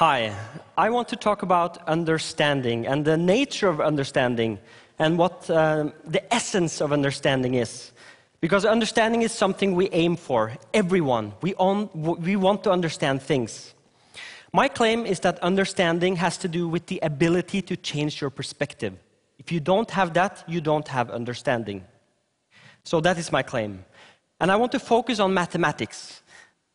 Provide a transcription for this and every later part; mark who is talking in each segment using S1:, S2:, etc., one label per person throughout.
S1: Hi, I want to talk about understanding and the nature of understanding and what uh, the essence of understanding is. Because understanding is something we aim for, everyone. We, we want to understand things. My claim is that understanding has to do with the ability to change your perspective. If you don't have that, you don't have understanding. So that is my claim. And I want to focus on mathematics.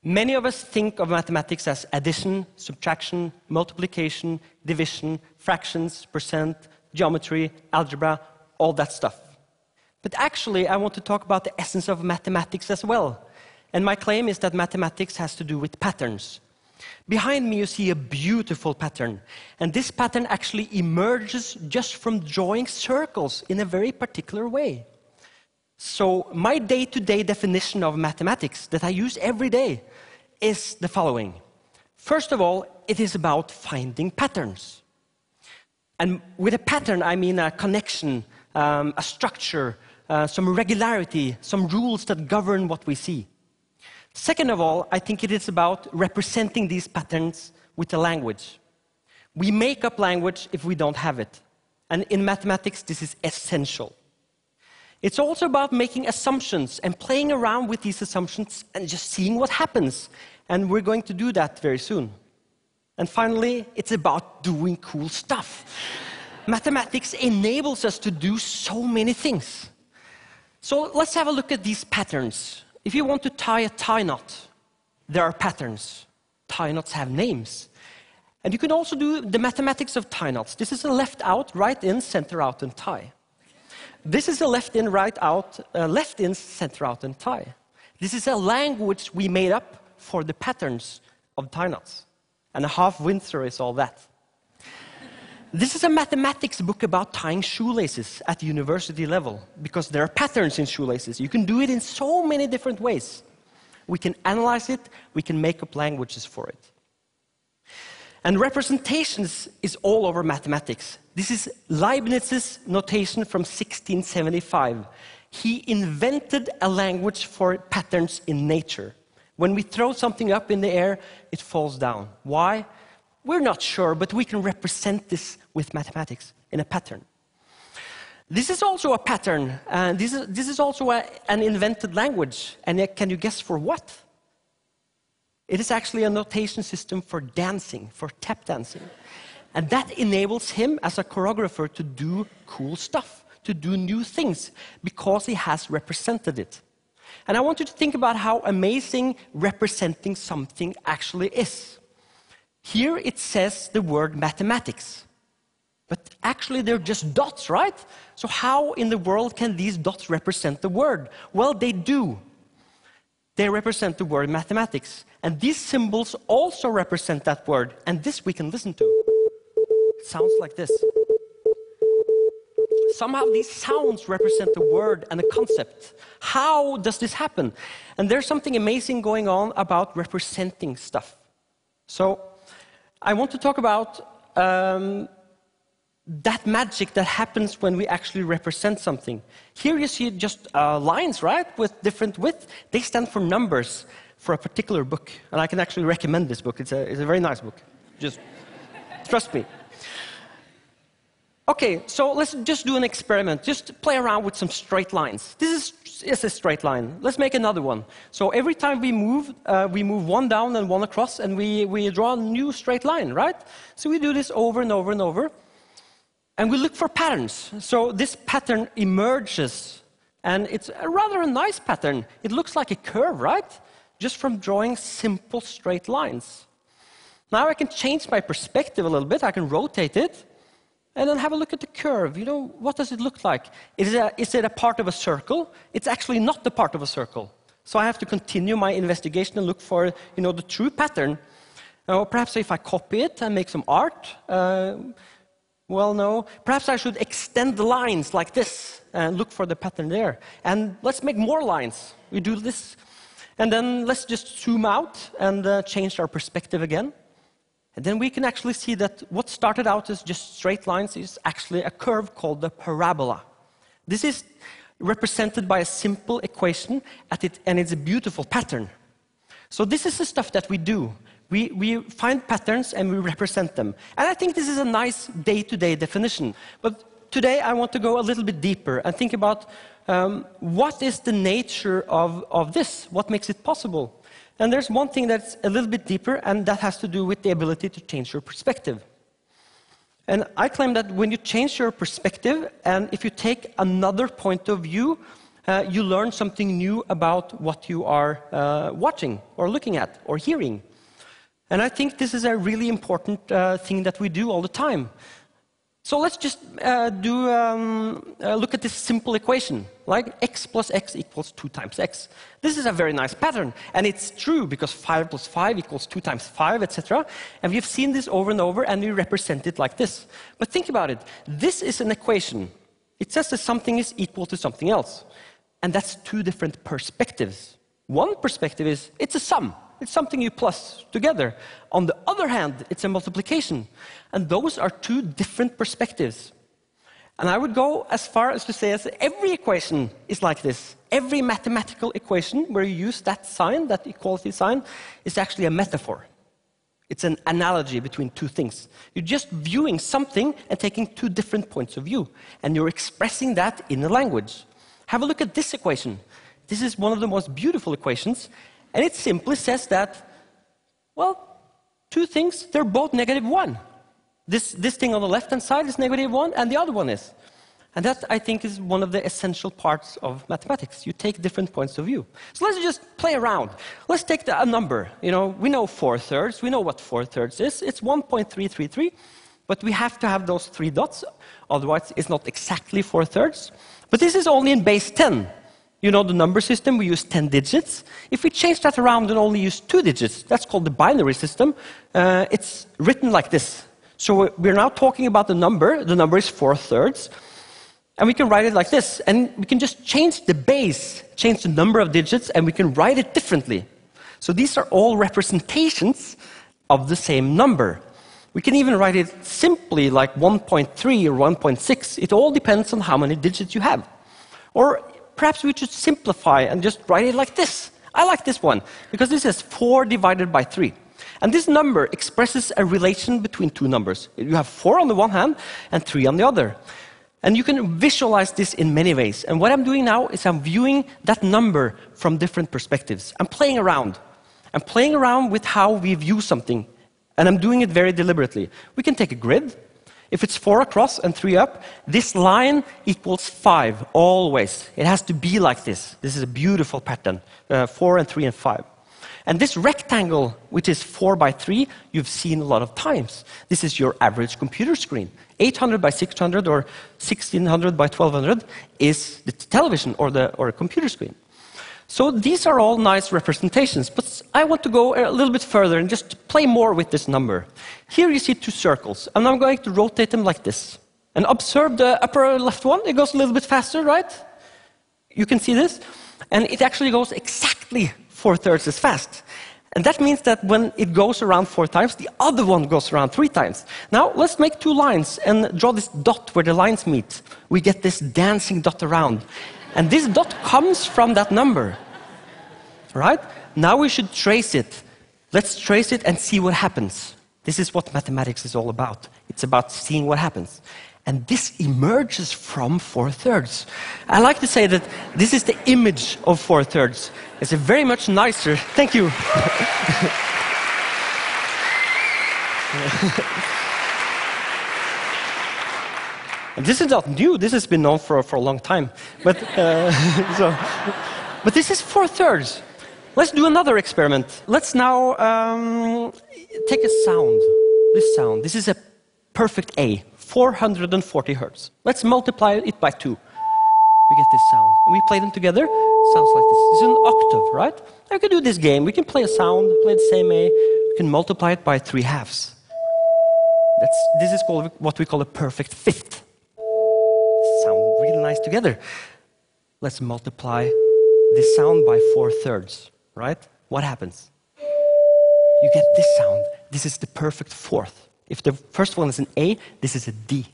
S1: Many of us think of mathematics as addition, subtraction, multiplication, division, fractions, percent, geometry, algebra, all that stuff. But actually, I want to talk about the essence of mathematics as well. And my claim is that mathematics has to do with patterns. Behind me, you see a beautiful pattern. And this pattern actually emerges just from drawing circles in a very particular way. So, my day to day definition of mathematics that I use every day is the following First of all, it is about finding patterns. And with a pattern, I mean a connection, um, a structure, uh, some regularity, some rules that govern what we see. Second of all, I think it is about representing these patterns with a language. We make up language if we don't have it. And in mathematics, this is essential. It's also about making assumptions and playing around with these assumptions and just seeing what happens. And we're going to do that very soon. And finally, it's about doing cool stuff. Mathematics enables us to do so many things. So let's have a look at these patterns. If you want to tie a tie knot, there are patterns. Tie knots have names. And you can also do the mathematics of tie knots. This is a left out, right in, center out, and tie. This is a left in, right out, uh, left in, center out, and tie. This is a language we made up for the patterns of tie knots. And a half Windsor is all that. This is a mathematics book about tying shoelaces at university level because there are patterns in shoelaces. You can do it in so many different ways. We can analyze it, we can make up languages for it. And representations is all over mathematics. This is Leibniz's notation from 1675. He invented a language for patterns in nature. When we throw something up in the air, it falls down. Why? We're not sure, but we can represent this with mathematics in a pattern. This is also a pattern, and this is, this is also a, an invented language. And uh, can you guess for what? It is actually a notation system for dancing, for tap dancing. And that enables him as a choreographer to do cool stuff, to do new things, because he has represented it. And I want you to think about how amazing representing something actually is. Here it says the word mathematics. But actually, they're just dots, right? So, how in the world can these dots represent the word? Well, they do. They represent the word mathematics. And these symbols also represent that word. And this we can listen to. Sounds like this. Somehow these sounds represent the word and the concept. How does this happen? And there's something amazing going on about representing stuff. So I want to talk about um, that magic that happens when we actually represent something. Here you see just uh, lines, right, with different width. They stand for numbers for a particular book. And I can actually recommend this book. It's a, it's a very nice book. Just trust me. Okay, so let's just do an experiment. Just play around with some straight lines. This is, is a straight line. Let's make another one. So every time we move, uh, we move one down and one across, and we, we draw a new straight line, right? So we do this over and over and over. And we look for patterns. So this pattern emerges, and it's a rather a nice pattern. It looks like a curve, right? Just from drawing simple straight lines. Now I can change my perspective a little bit. I can rotate it, and then have a look at the curve. You know, what does it look like? Is it a, part of a circle? It's actually not the part of a circle. So I have to continue my investigation and look for, you know, the true pattern. Or perhaps if I copy it and make some art, uh, well, no. Perhaps I should extend the lines like this and look for the pattern there. And let's make more lines. We do this. And then let's just zoom out and uh, change our perspective again. And then we can actually see that what started out as just straight lines is actually a curve called the parabola. This is represented by a simple equation, it, and it's a beautiful pattern. So this is the stuff that we do. We, we find patterns and we represent them. And I think this is a nice day to day definition. But today I want to go a little bit deeper and think about um, what is the nature of, of this? What makes it possible? And there's one thing that's a little bit deeper, and that has to do with the ability to change your perspective. And I claim that when you change your perspective, and if you take another point of view, uh, you learn something new about what you are uh, watching, or looking at, or hearing. And I think this is a really important uh, thing that we do all the time. So let's just uh, do um, uh, look at this simple equation, like x plus x equals 2 times x. This is a very nice pattern, and it's true because 5 plus 5 equals 2 times 5, etc. And we've seen this over and over, and we represent it like this. But think about it. This is an equation. It says that something is equal to something else. And that's two different perspectives. One perspective is it's a sum. It's something you plus together. On the other hand, it's a multiplication. And those are two different perspectives. And I would go as far as to say as every equation is like this. Every mathematical equation where you use that sign, that equality sign, is actually a metaphor. It's an analogy between two things. You're just viewing something and taking two different points of view, and you're expressing that in a language. Have a look at this equation. This is one of the most beautiful equations, and it simply says that, well, two things, they're both negative one. This, this thing on the left hand side is negative one, and the other one is. And that, I think, is one of the essential parts of mathematics. You take different points of view. So let's just play around. Let's take the, a number. You know, we know four thirds. We know what four thirds is. It's 1.333, but we have to have those three dots. Otherwise, it's not exactly four thirds. But this is only in base 10. You know the number system, we use 10 digits. If we change that around and only use two digits, that's called the binary system. Uh, it's written like this. So we're now talking about the number. The number is 4 thirds. And we can write it like this. And we can just change the base, change the number of digits, and we can write it differently. So these are all representations of the same number. We can even write it simply like 1.3 or 1.6. It all depends on how many digits you have. Or perhaps we should simplify and just write it like this. I like this one because this is 4 divided by 3. And this number expresses a relation between two numbers. You have 4 on the one hand and 3 on the other. And you can visualize this in many ways. And what I'm doing now is I'm viewing that number from different perspectives. I'm playing around. I'm playing around with how we view something. And I'm doing it very deliberately. We can take a grid, if it's four across and three up, this line equals five always. It has to be like this. This is a beautiful pattern uh, four and three and five. And this rectangle, which is four by three, you've seen a lot of times. This is your average computer screen. 800 by 600 or 1600 by 1200 is the television or the or a computer screen. So these are all nice representations, but I want to go a little bit further and just play more with this number. Here you see two circles, and I'm going to rotate them like this. And observe the upper left one, it goes a little bit faster, right? You can see this, and it actually goes exactly four thirds as fast. And that means that when it goes around four times, the other one goes around three times. Now, let's make two lines and draw this dot where the lines meet. We get this dancing dot around. And this dot comes from that number. Right? Now we should trace it. Let's trace it and see what happens. This is what mathematics is all about. It's about seeing what happens. And this emerges from four thirds. I like to say that this is the image of four thirds. It's a very much nicer. Thank you. And this is not new, this has been known for, for a long time. But, uh, so, but this is four thirds. Let's do another experiment. Let's now um, take a sound. This sound. This is a perfect A, 440 hertz. Let's multiply it by two. We get this sound. And we play them together. Sounds like this. Is an octave, right? we can do this game. We can play a sound, play the same A. We can multiply it by three halves. That's, this is called what we call a perfect fifth sound really nice together. Let's multiply this sound by four thirds, right? What happens? You get this sound. This is the perfect fourth. If the first one is an A, this is a D.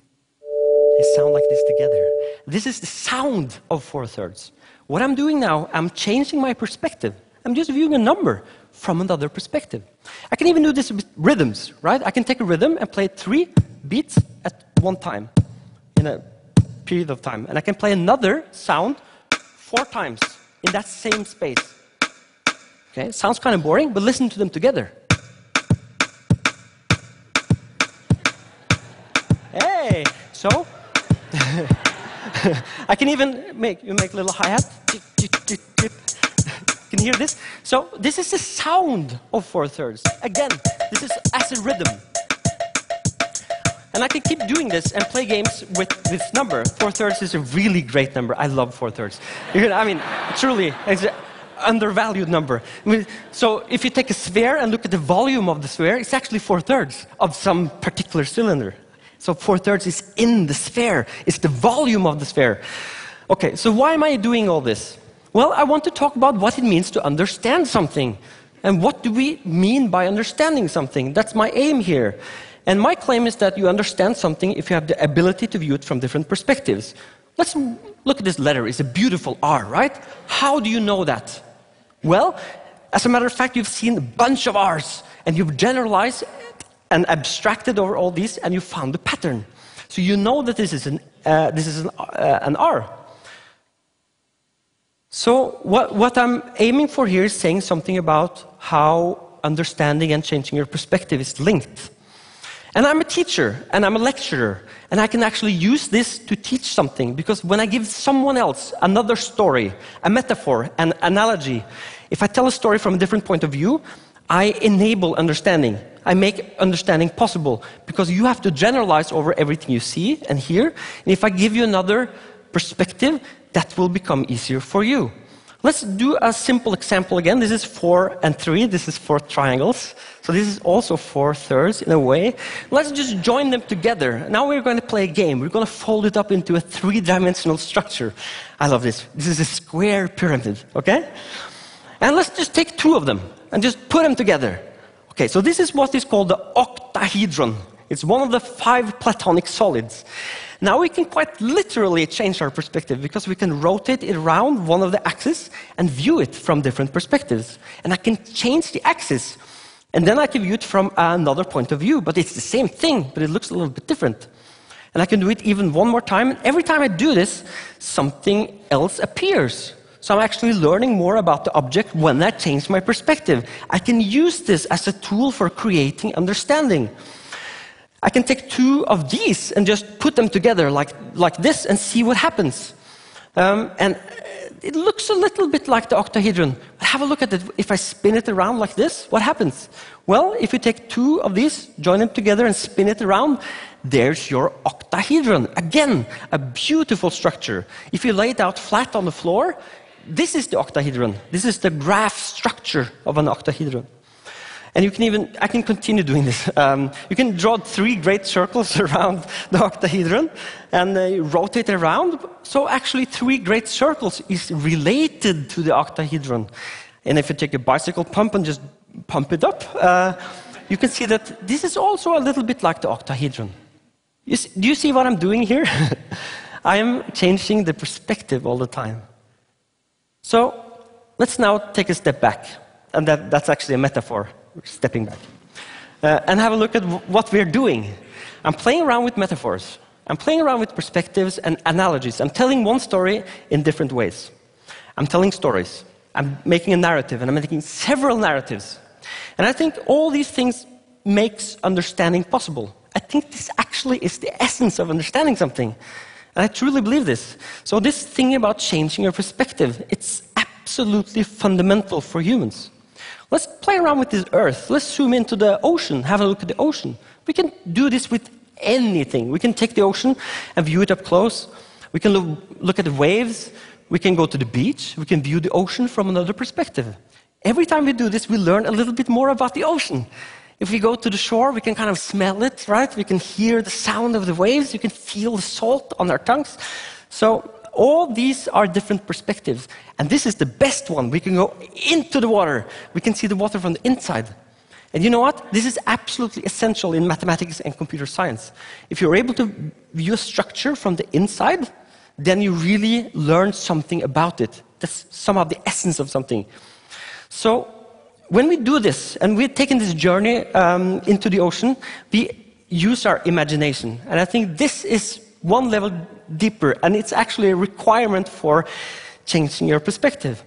S1: They sound like this together. This is the sound of four thirds. What I'm doing now, I'm changing my perspective. I'm just viewing a number. from another perspective. I can even do this with rhythms, right? I can take a rhythm and play three beats at one time in a period of time. And I can play another sound four times in that same space. Okay, sounds kind of boring, but listen to them together. Hey, so I can even make you make a little hi-hat. Can you hear this? So this is the sound of four thirds. Again, this is as a rhythm. And I can keep doing this and play games with this number. Four thirds is a really great number. I love four thirds. I mean, truly, undervalued number. I mean, so if you take a sphere and look at the volume of the sphere, it's actually four thirds of some particular cylinder. So four thirds is in the sphere, it's the volume of the sphere. Okay, so why am I doing all this? Well, I want to talk about what it means to understand something. And what do we mean by understanding something? That's my aim here. And my claim is that you understand something if you have the ability to view it from different perspectives. Let's look at this letter. It's a beautiful R, right? How do you know that? Well, as a matter of fact, you've seen a bunch of R's and you've generalized and abstracted over all these and you found the pattern. So you know that this is an, uh, this is an, uh, an R. So what, what I'm aiming for here is saying something about how understanding and changing your perspective is linked. And I'm a teacher and I'm a lecturer, and I can actually use this to teach something because when I give someone else another story, a metaphor, an analogy, if I tell a story from a different point of view, I enable understanding. I make understanding possible because you have to generalize over everything you see and hear. And if I give you another perspective, that will become easier for you. Let's do a simple example again. This is four and three. This is four triangles. So this is also four thirds in a way. Let's just join them together. Now we're going to play a game. We're going to fold it up into a three-dimensional structure. I love this. This is a square pyramid, okay? And let's just take two of them and just put them together. Okay, so this is what is called the octahedron. It's one of the five Platonic solids. Now we can quite literally change our perspective because we can rotate it around one of the axes and view it from different perspectives. And I can change the axis. And then I can view it from another point of view. But it's the same thing, but it looks a little bit different. And I can do it even one more time. And every time I do this, something else appears. So I'm actually learning more about the object when I change my perspective. I can use this as a tool for creating understanding. I can take two of these and just put them together like, like this and see what happens. Um, and it looks a little bit like the octahedron. But have a look at it. If I spin it around like this, what happens? Well, if you take two of these, join them together and spin it around, there's your octahedron. Again, a beautiful structure. If you lay it out flat on the floor, this is the octahedron. This is the graph structure of an octahedron. And you can even, I can continue doing this. Um, you can draw three great circles around the octahedron and uh, rotate around. So actually, three great circles is related to the octahedron. And if you take a bicycle pump and just pump it up, uh, you can see that this is also a little bit like the octahedron. You see, do you see what I'm doing here? I am changing the perspective all the time. So let's now take a step back. And that, that's actually a metaphor stepping back, uh, and have a look at what we're doing. I'm playing around with metaphors. I'm playing around with perspectives and analogies. I'm telling one story in different ways. I'm telling stories. I'm making a narrative, and I'm making several narratives. And I think all these things makes understanding possible. I think this actually is the essence of understanding something. And I truly believe this. So this thing about changing your perspective, it's absolutely fundamental for humans. Let's play around with this Earth. Let's zoom into the ocean, have a look at the ocean. We can do this with anything. We can take the ocean and view it up close. We can look, look at the waves. We can go to the beach. We can view the ocean from another perspective. Every time we do this, we learn a little bit more about the ocean. If we go to the shore, we can kind of smell it, right? We can hear the sound of the waves. You can feel the salt on our tongues. So all these are different perspectives. And this is the best one. We can go into the water, we can see the water from the inside. And you know what? This is absolutely essential in mathematics and computer science. If you're able to view a structure from the inside, then you really learn something about it. That's somehow the essence of something. So, when we do this and we're taking this journey um, into the ocean, we use our imagination. And I think this is one level deeper, and it's actually a requirement for changing your perspective.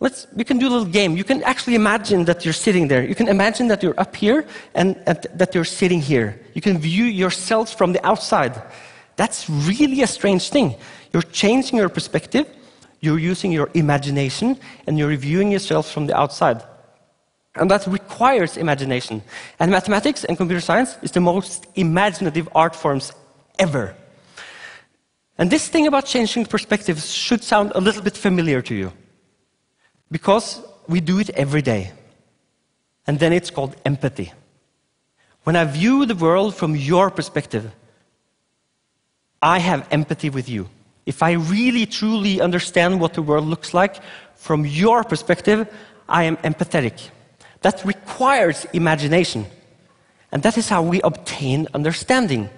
S1: Let's, we can do a little game. You can actually imagine that you're sitting there. You can imagine that you're up here and, and that you're sitting here. You can view yourself from the outside. That's really a strange thing. You're changing your perspective, you're using your imagination, and you're viewing yourself from the outside. And that requires imagination. And mathematics and computer science is the most imaginative art forms ever. And this thing about changing perspectives should sound a little bit familiar to you. Because we do it every day. And then it's called empathy. When I view the world from your perspective, I have empathy with you. If I really truly understand what the world looks like from your perspective, I am empathetic. That requires imagination. And that is how we obtain understanding.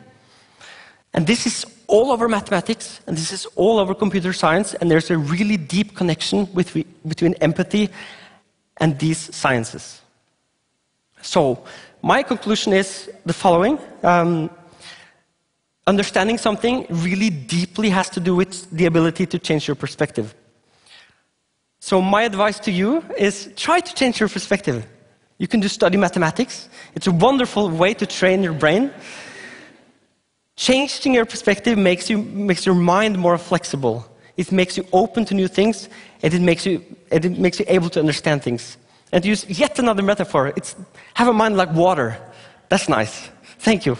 S1: And this is all over mathematics, and this is all over computer science, and there's a really deep connection with, between empathy and these sciences. So, my conclusion is the following um, Understanding something really deeply has to do with the ability to change your perspective. So, my advice to you is try to change your perspective. You can do study mathematics, it's a wonderful way to train your brain. Changing your perspective makes, you, makes your mind more flexible. It makes you open to new things, and it makes you, and it makes you able to understand things. And use yet another metaphor, it's have a mind like water. That's nice. Thank you.